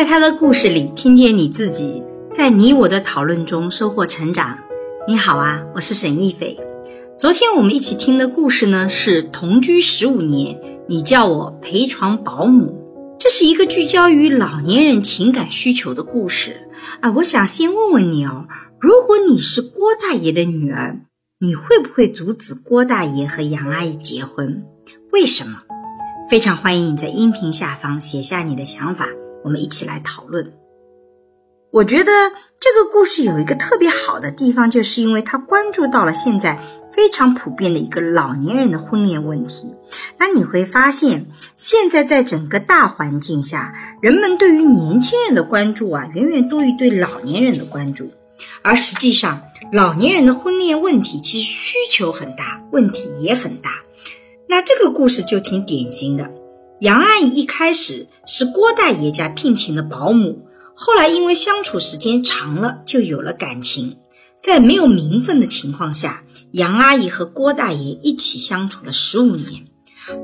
在他的故事里听见你自己，在你我的讨论中收获成长。你好啊，我是沈亦斐。昨天我们一起听的故事呢是同居十五年，你叫我陪床保姆。这是一个聚焦于老年人情感需求的故事啊。我想先问问你哦，如果你是郭大爷的女儿，你会不会阻止郭大爷和杨阿姨结婚？为什么？非常欢迎你在音频下方写下你的想法。我们一起来讨论。我觉得这个故事有一个特别好的地方，就是因为它关注到了现在非常普遍的一个老年人的婚恋问题。那你会发现，现在在整个大环境下，人们对于年轻人的关注啊，远远多于对老年人的关注。而实际上，老年人的婚恋问题其实需求很大，问题也很大。那这个故事就挺典型的。杨阿姨一开始是郭大爷家聘请的保姆，后来因为相处时间长了，就有了感情。在没有名分的情况下，杨阿姨和郭大爷一起相处了十五年。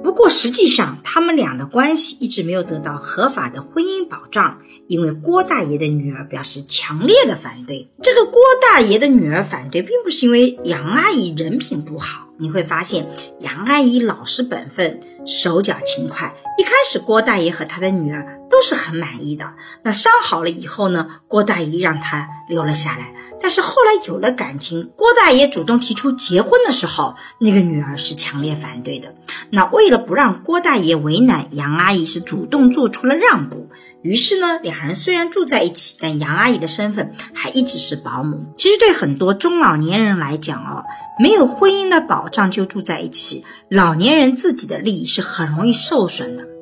不过实际上，他们俩的关系一直没有得到合法的婚姻保障，因为郭大爷的女儿表示强烈的反对。这个郭大爷的女儿反对，并不是因为杨阿姨人品不好。你会发现杨阿姨老实本分，手脚勤快。一开始郭大爷和他的女儿都是很满意的。那伤好了以后呢？郭大姨让他留了下来。但是后来有了感情，郭大爷主动提出结婚的时候，那个女儿是强烈反对的。那为了不让郭大爷为难，杨阿姨是主动做出了让步。于是呢，两人虽然住在一起，但杨阿姨的身份还一直是保姆。其实对很多中老年人来讲哦，没有婚姻的保障就住在一起，老年人自己的利益是很容易受损的。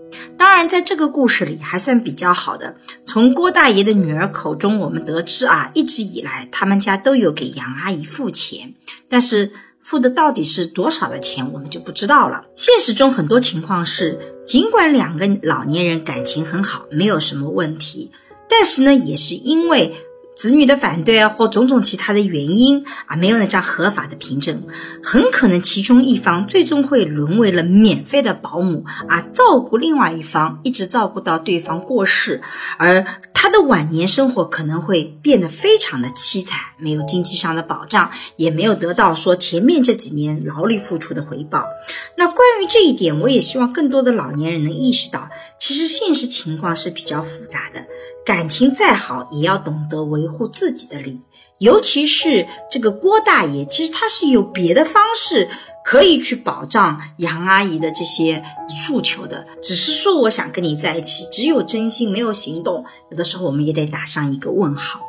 当然，在这个故事里还算比较好的，从郭大爷的女儿口中我们得知啊，一直以来他们家都有给杨阿姨付钱，但是。付的到底是多少的钱，我们就不知道了。现实中很多情况是，尽管两个老年人感情很好，没有什么问题，但是呢，也是因为。子女的反对啊，或种种其他的原因啊，没有那张合法的凭证，很可能其中一方最终会沦为了免费的保姆啊，照顾另外一方，一直照顾到对方过世，而他的晚年生活可能会变得非常的凄惨，没有经济上的保障，也没有得到说前面这几年劳力付出的回报。那关于这一点，我也希望更多的老年人能意识到，其实现实情况是比较复杂的。感情再好，也要懂得维护自己的利益。尤其是这个郭大爷，其实他是有别的方式可以去保障杨阿姨的这些诉求的。只是说，我想跟你在一起，只有真心没有行动，有的时候我们也得打上一个问号。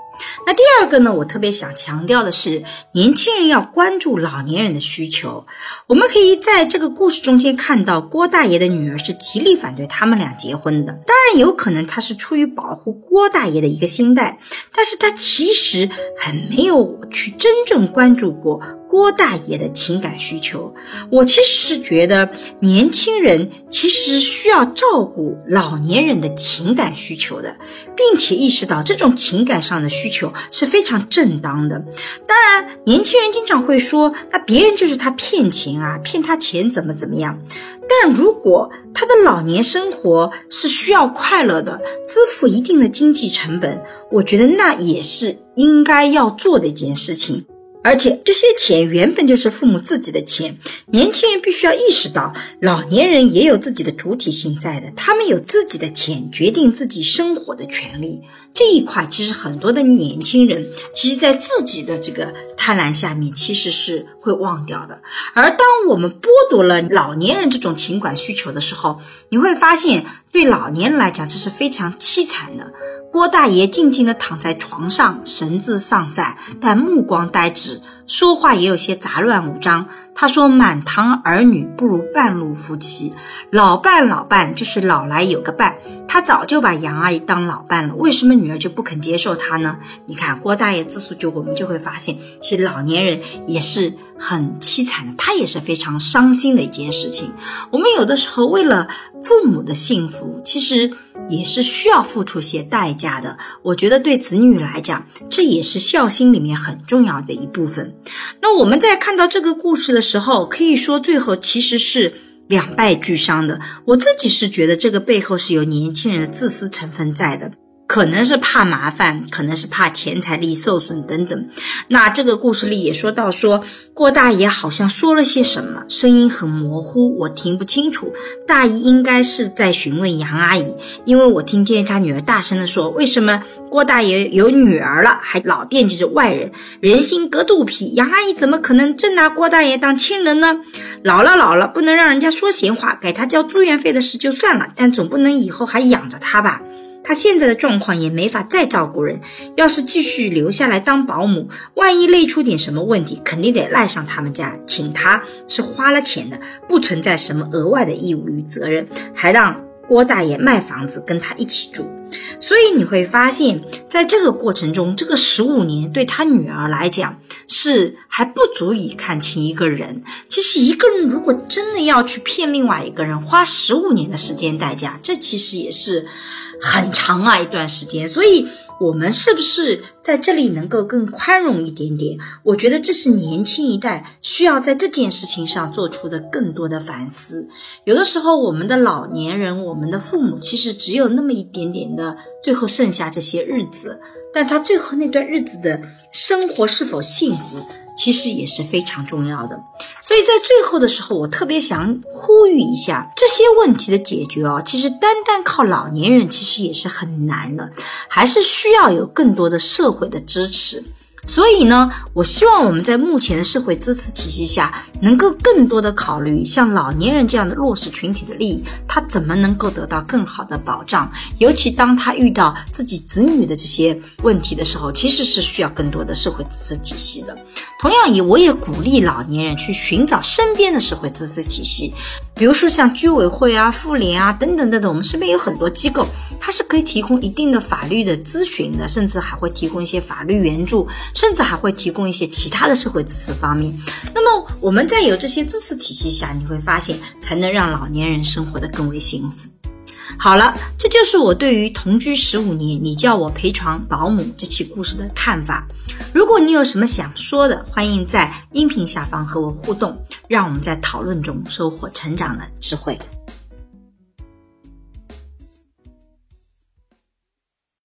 那第二个呢，我特别想强调的是，年轻人要关注老年人的需求。我们可以在这个故事中间看到，郭大爷的女儿是极力反对他们俩结婚的。当然，有可能他是出于保护郭大爷的一个心态，但是他其实很没有去真正关注过。郭大爷的情感需求，我其实是觉得年轻人其实需要照顾老年人的情感需求的，并且意识到这种情感上的需求是非常正当的。当然，年轻人经常会说，那别人就是他骗钱啊，骗他钱怎么怎么样。但如果他的老年生活是需要快乐的，支付一定的经济成本，我觉得那也是应该要做的一件事情。而且这些钱原本就是父母自己的钱，年轻人必须要意识到，老年人也有自己的主体性在的，他们有自己的钱，决定自己生活的权利。这一块其实很多的年轻人，其实在自己的这个贪婪下面，其实是会忘掉的。而当我们剥夺了老年人这种情感需求的时候，你会发现，对老年人来讲，这是非常凄惨的。郭大爷静静地躺在床上，神志尚在，但目光呆滞，说话也有些杂乱无章。他说：“满堂儿女不如半路夫妻，老伴老伴就是老来有个伴。”他早就把杨阿姨当老伴了，为什么女儿就不肯接受他呢？你看郭大爷自述就我们就会发现，其实老年人也是很凄惨的，他也是非常伤心的一件事情。我们有的时候为了父母的幸福，其实。也是需要付出些代价的。我觉得对子女来讲，这也是孝心里面很重要的一部分。那我们在看到这个故事的时候，可以说最后其实是两败俱伤的。我自己是觉得这个背后是有年轻人的自私成分在的。可能是怕麻烦，可能是怕钱财力受损等等。那这个故事里也说到，说郭大爷好像说了些什么，声音很模糊，我听不清楚。大姨应该是在询问杨阿姨，因为我听见他女儿大声地说：“为什么郭大爷有女儿了，还老惦记着外人？人心隔肚皮，杨阿姨怎么可能真拿郭大爷当亲人呢？老了老了，不能让人家说闲话，给他交住院费的事就算了，但总不能以后还养着他吧？”他现在的状况也没法再照顾人，要是继续留下来当保姆，万一累出点什么问题，肯定得赖上他们家，请他是花了钱的，不存在什么额外的义务与责任，还让郭大爷卖房子跟他一起住。所以你会发现，在这个过程中，这个十五年对他女儿来讲是还不足以看清一个人。其实一个人如果真的要去骗另外一个人，花十五年的时间代价，这其实也是。很长啊一段时间，所以我们是不是在这里能够更宽容一点点？我觉得这是年轻一代需要在这件事情上做出的更多的反思。有的时候，我们的老年人，我们的父母，其实只有那么一点点的，最后剩下这些日子，但他最后那段日子的生活是否幸福？其实也是非常重要的，所以在最后的时候，我特别想呼吁一下这些问题的解决哦。其实单单靠老年人其实也是很难的，还是需要有更多的社会的支持。所以呢，我希望我们在目前的社会支持体系下，能够更多的考虑像老年人这样的弱势群体的利益，他怎么能够得到更好的保障？尤其当他遇到自己子女的这些问题的时候，其实是需要更多的社会支持体系的。同样，也我也鼓励老年人去寻找身边的社会支持体系。比如说像居委会啊、妇联啊等等等等，我们身边有很多机构，它是可以提供一定的法律的咨询的，甚至还会提供一些法律援助，甚至还会提供一些其他的社会支持方面。那么我们在有这些支持体系下，你会发现才能让老年人生活得更为幸福。好了，这就是我对于同居十五年，你叫我陪床保姆这期故事的看法。如果你有什么想说的，欢迎在音频下方和我互动，让我们在讨论中收获成长的智慧。